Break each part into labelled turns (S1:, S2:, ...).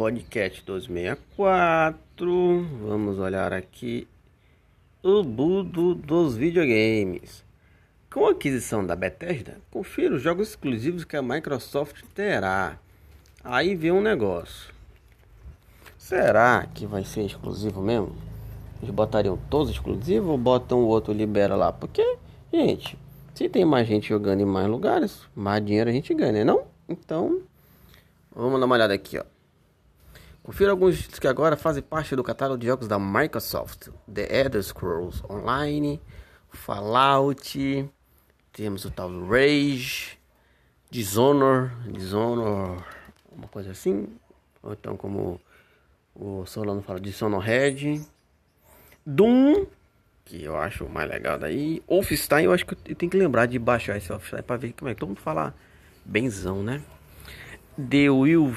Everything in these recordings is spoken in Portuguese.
S1: Podcast 264. Vamos olhar aqui o budo dos videogames. Com a aquisição da Bethesda, confira os jogos exclusivos que a Microsoft terá. Aí vem um negócio. Será que vai ser exclusivo mesmo? Eles botariam todos exclusivos ou botam o outro libera lá? Porque, gente, se tem mais gente jogando em mais lugares, mais dinheiro a gente ganha, né não? Então, vamos dar uma olhada aqui, ó. Confira alguns que agora fazem parte do catálogo de jogos da Microsoft: The Elder Scrolls Online, Fallout, temos o tal Rage, Dishonor, Dishonor, uma coisa assim, ou então como o Solano fala, Dishonored, Doom, que eu acho mais legal daí, Wolfenstein, eu acho que eu tenho que lembrar de baixar esse Wolfenstein para ver como é que todo mundo fala benzão, né? The Will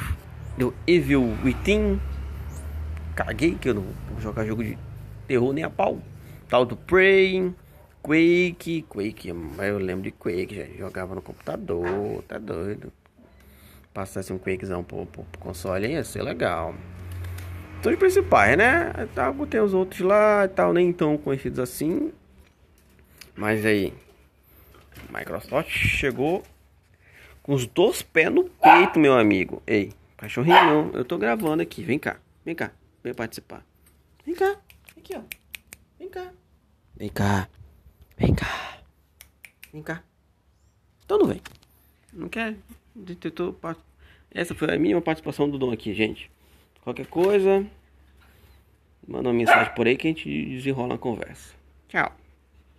S1: do Evil Within. Caguei que eu não vou jogar jogo de terror nem a pau. Tal do Prey, Quake, Quake, eu lembro de Quake, já jogava no computador, tá doido. Passasse um Quakezão pro, pro, pro console ia ser legal. São os principais, né? Tá, tem os outros lá e tal, nem tão conhecidos assim. Mas aí, Microsoft chegou com os dois pés no peito, meu amigo. Ei, Cachorrinho não, eu tô gravando aqui. Vem cá, vem cá, vem participar. Vem cá, aqui ó. Vem cá. Vem cá, vem cá. Vem cá. Então não vem. Não quer? Essa foi a minha participação do Dom aqui, gente. Qualquer coisa, manda uma mensagem por aí que a gente desenrola a conversa. Tchau.